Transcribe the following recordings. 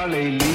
Charlie Lee.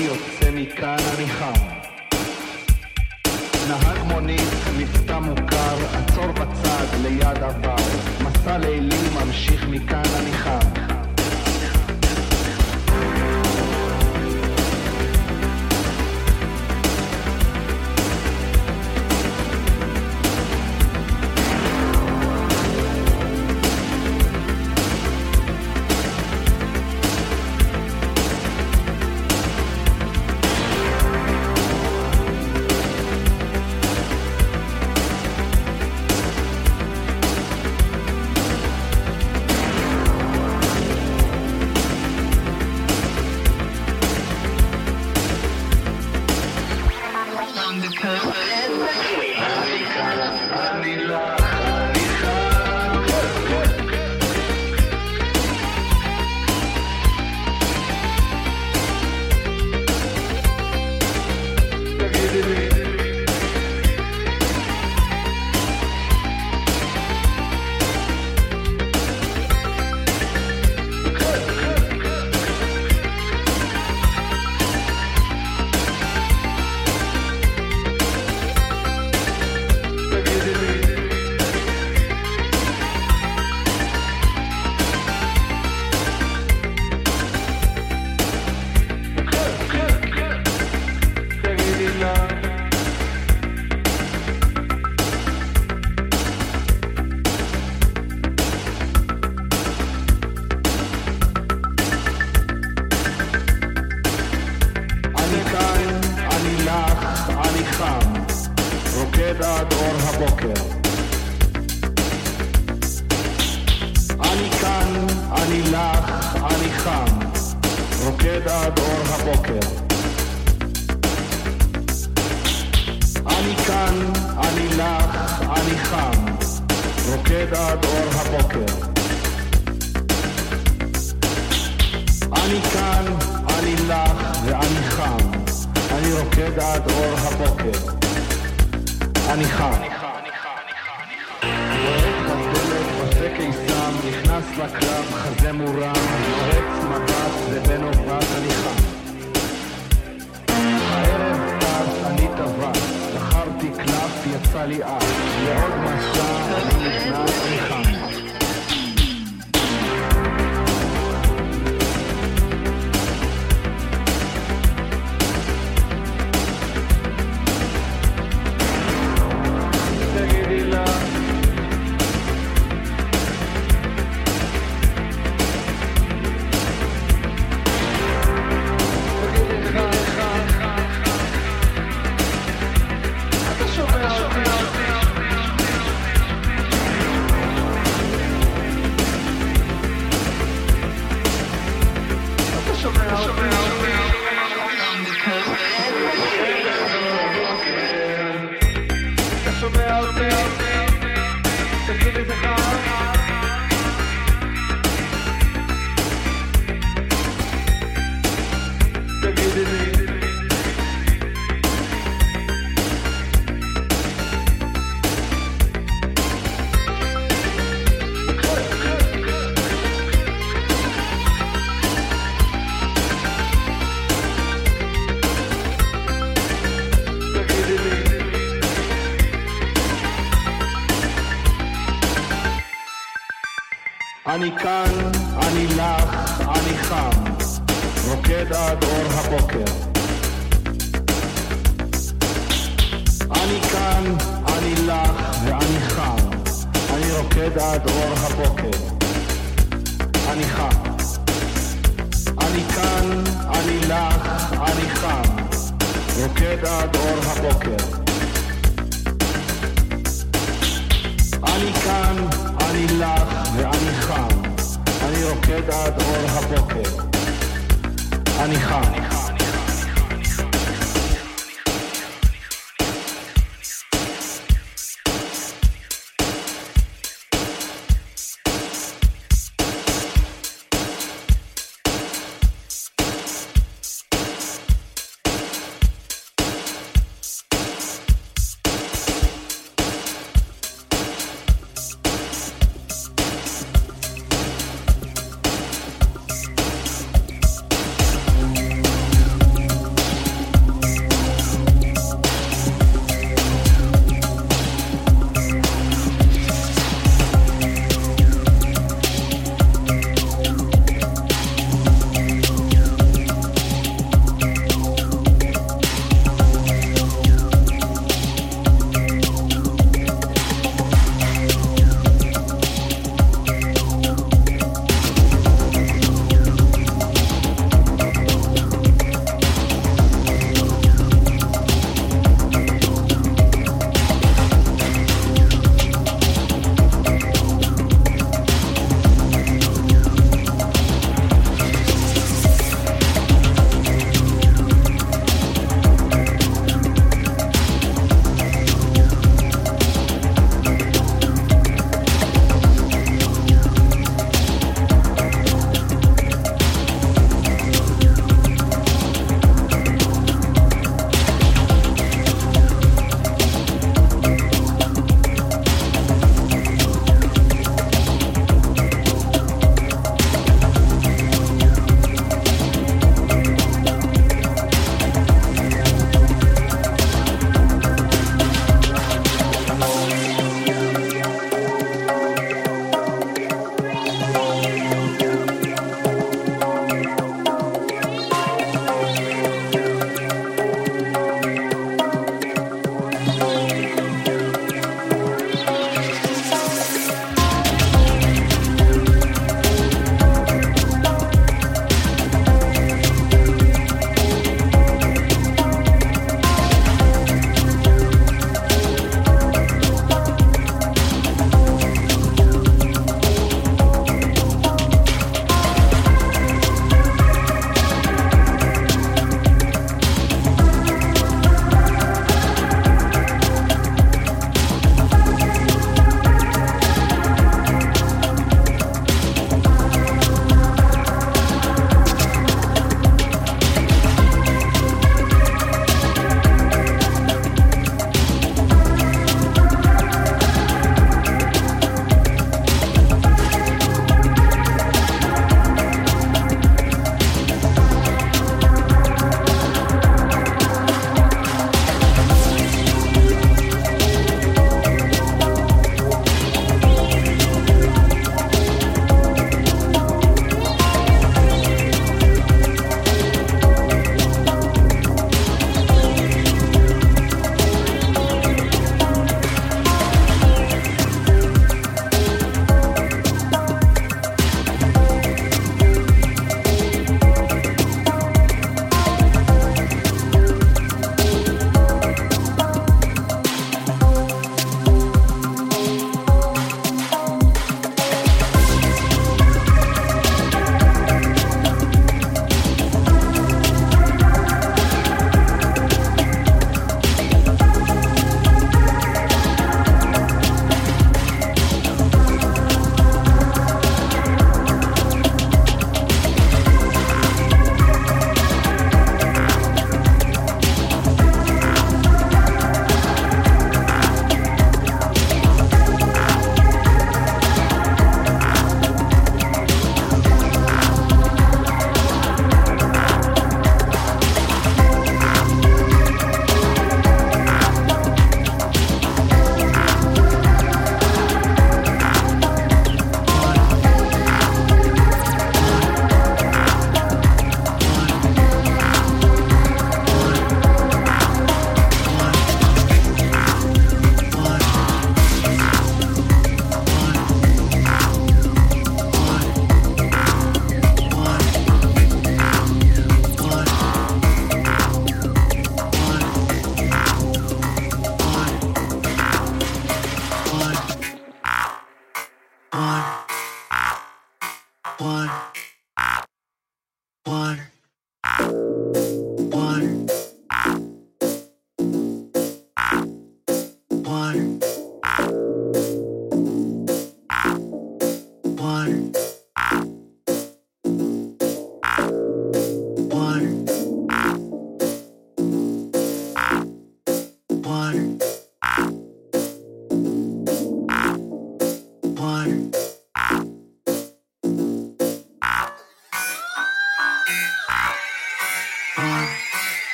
רוקד עד אור הבוקר.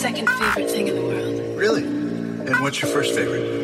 second favorite thing in the world. Really? And what's your first favorite?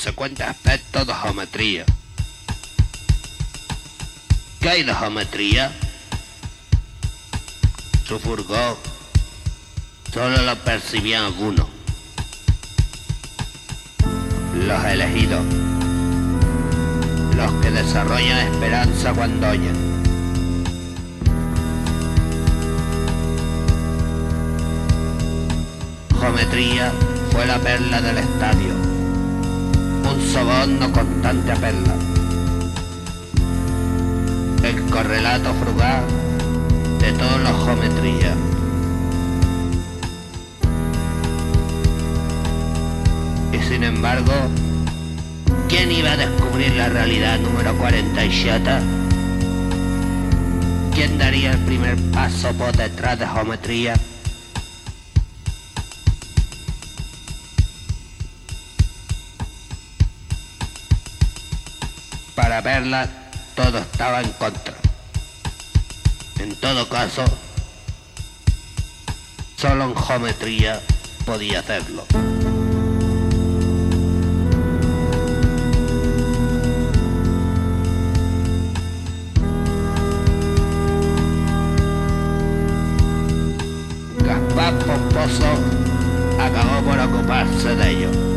Consecuente aspecto de geometría. ¿Qué hay de geometría? Su furgón solo lo percibían algunos. Los elegidos. Los que desarrollan esperanza cuando oyen. Geometría fue la perla del estadio. Soborno constante a perla. El correlato frugal de todos los geometrías. Y sin embargo, ¿quién iba a descubrir la realidad número 47? ¿Quién daría el primer paso por detrás de geometría? Estaba en contra. En todo caso, solo en geometría podía hacerlo. Gaspar Pomposo acabó por ocuparse de ello.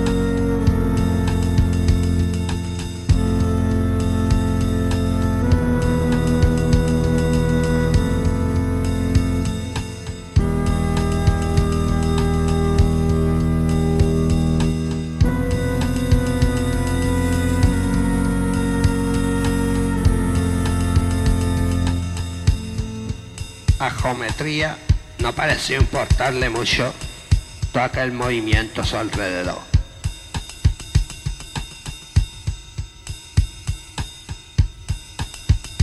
Geometría no pareció importarle mucho todo aquel movimiento a su alrededor.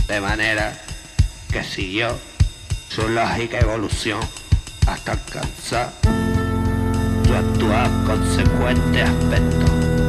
De manera que siguió su lógica evolución hasta alcanzar su actual consecuente aspecto.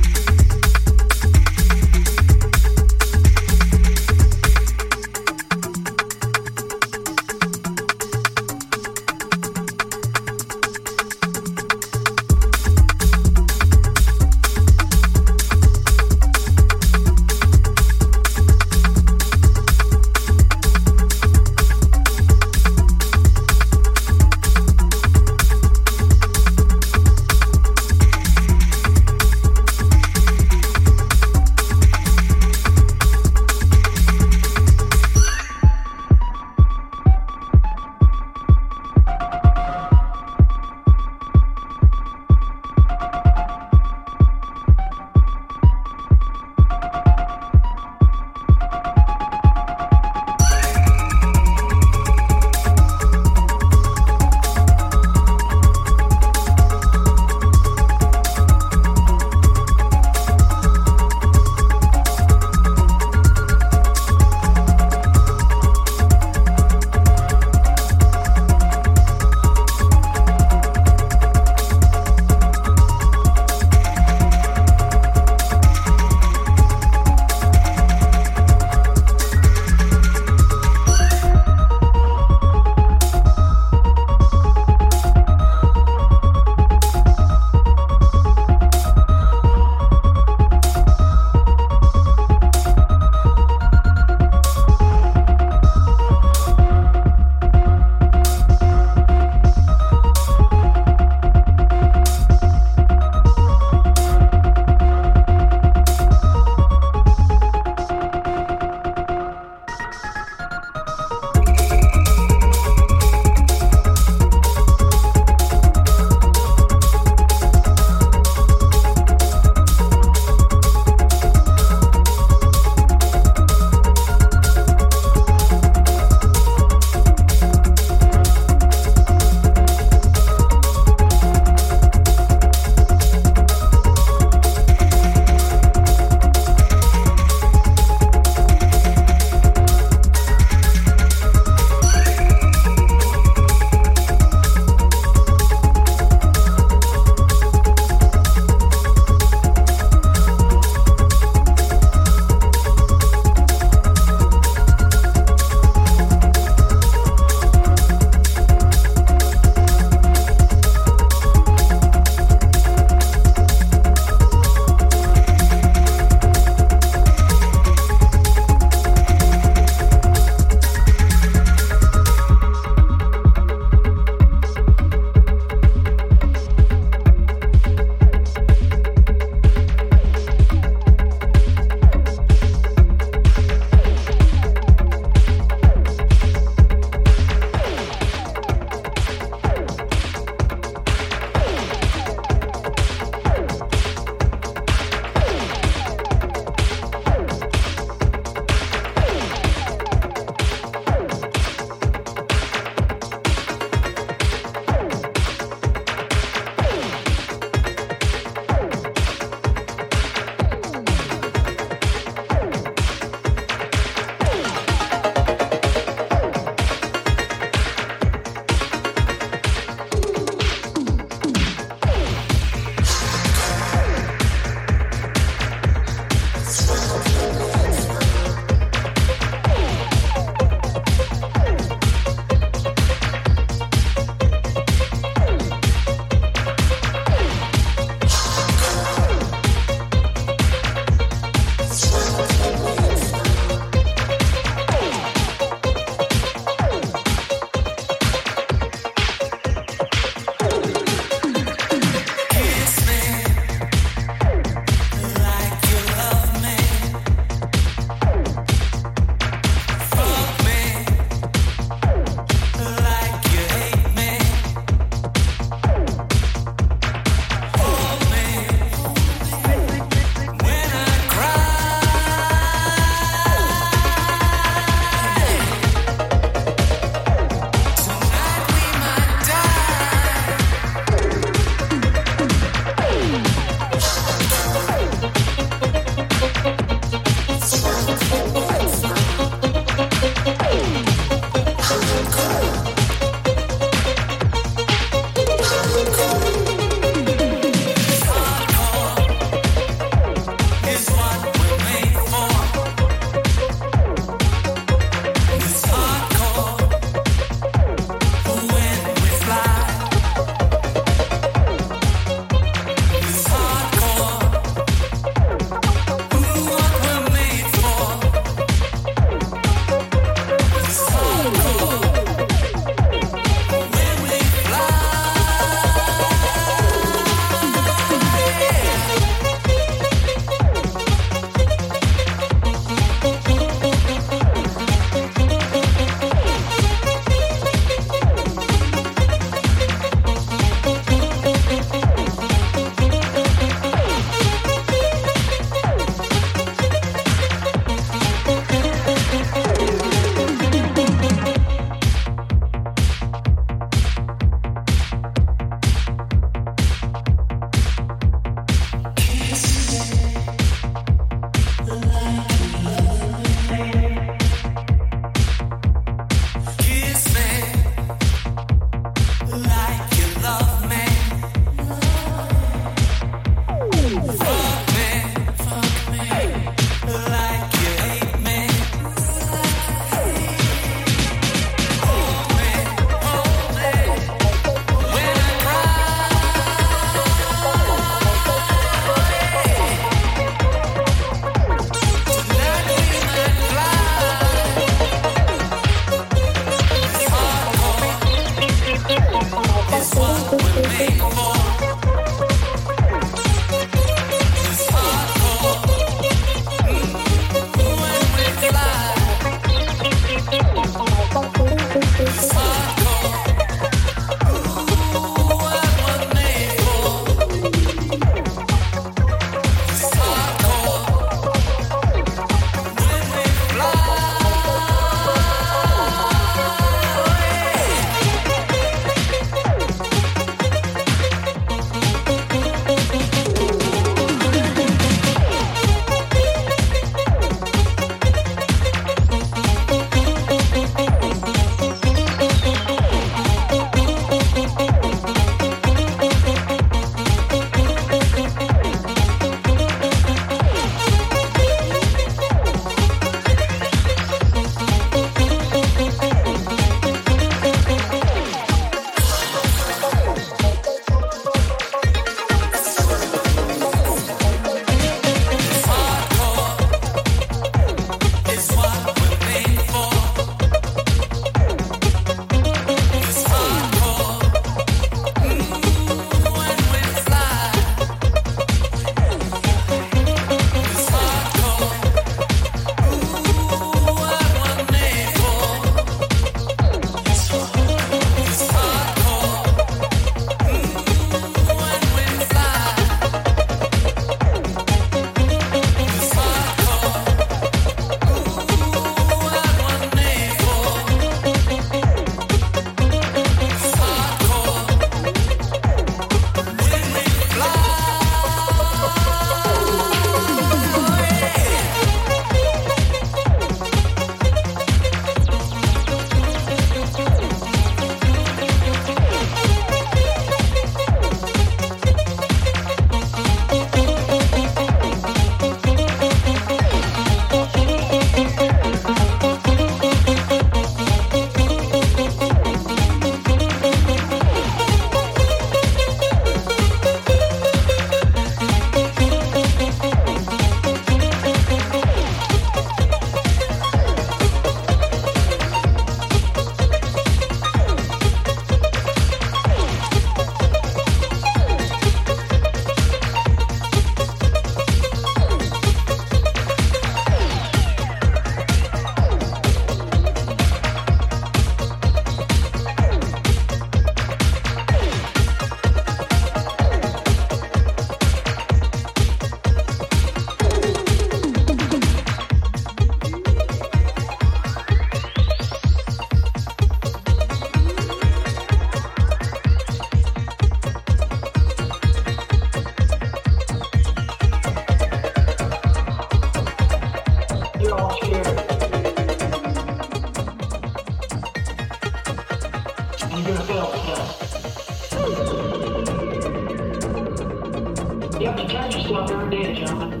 You have to test yourself every day, gentlemen.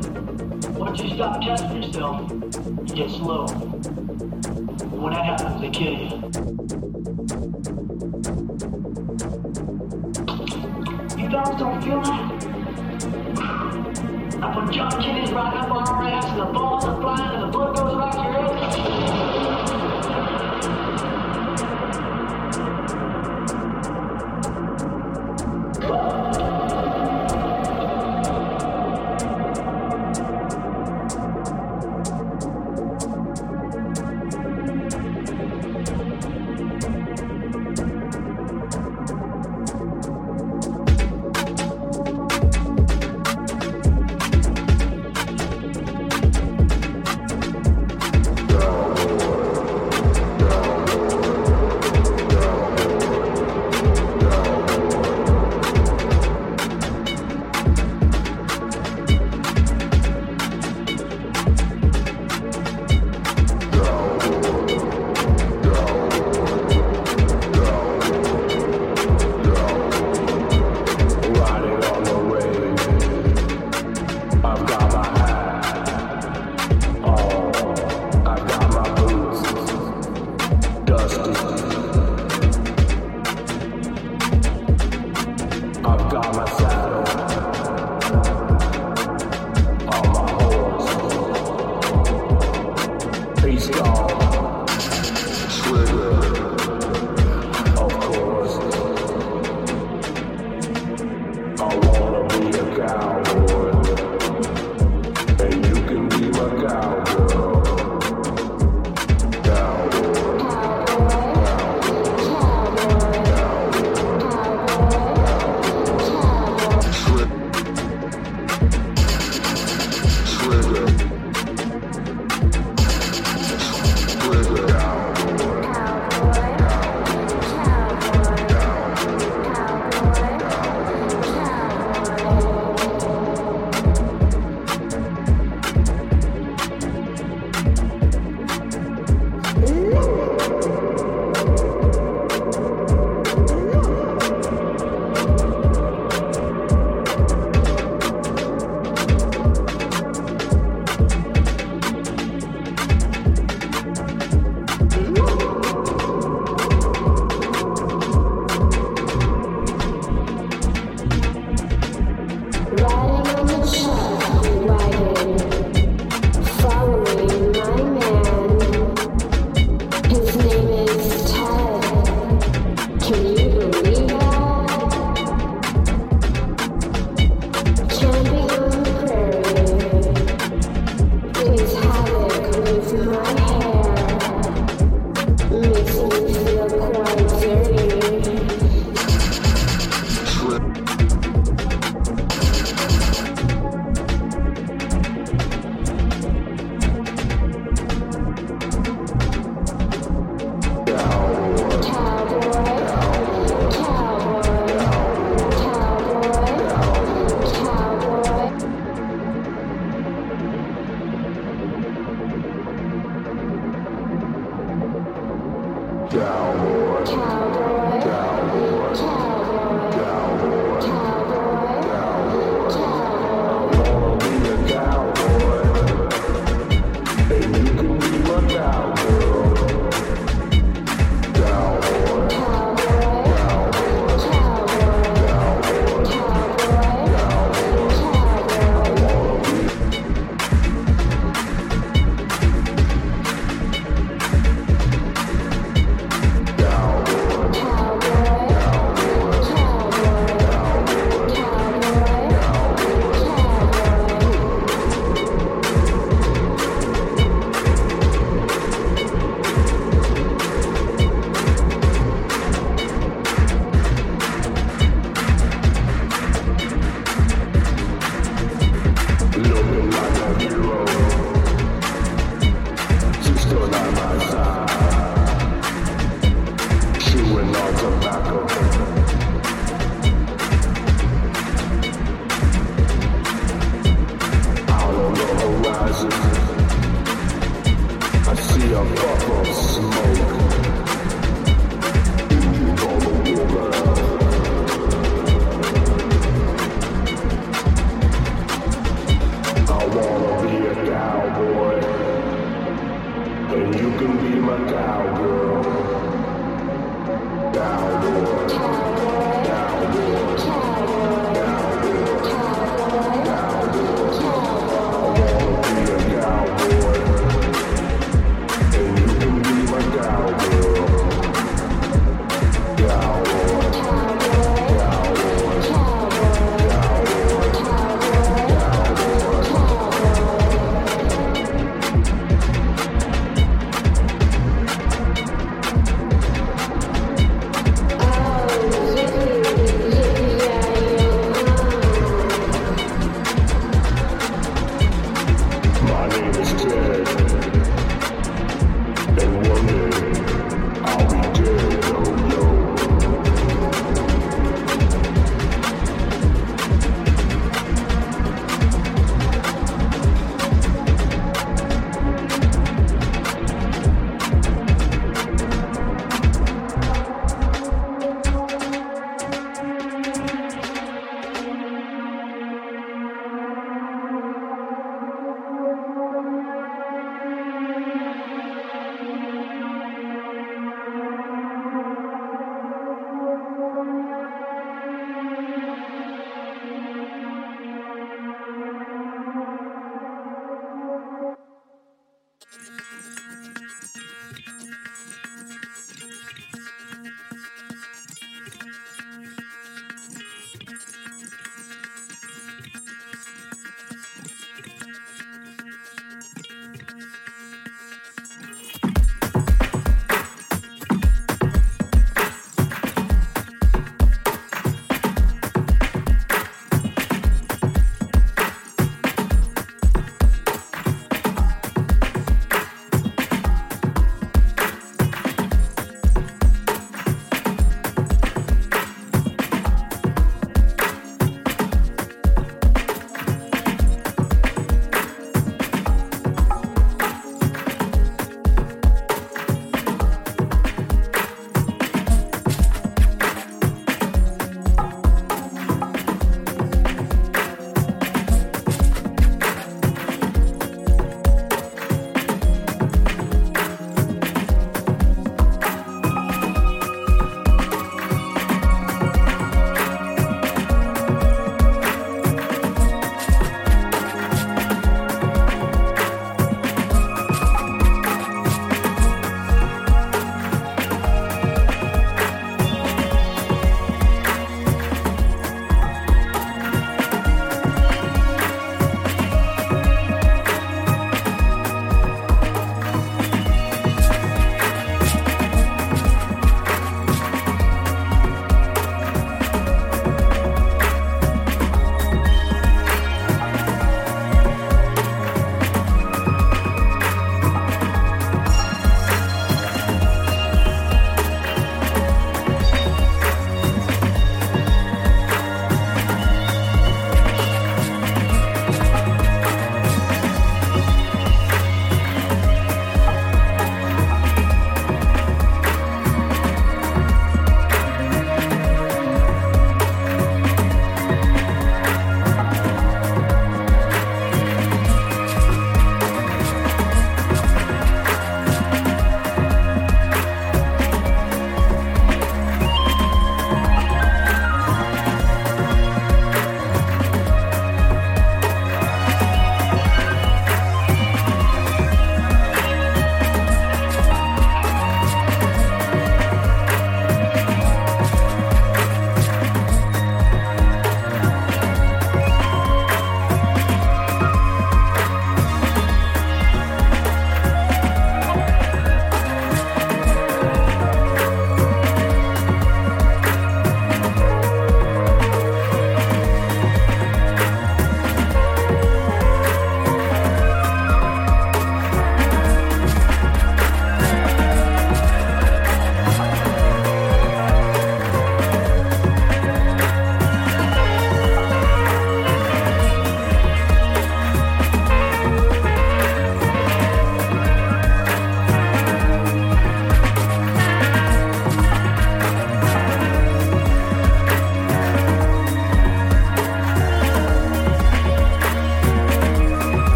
Once you stop testing yourself, you get slow. And when that happens, they kill you. You dogs don't feel that?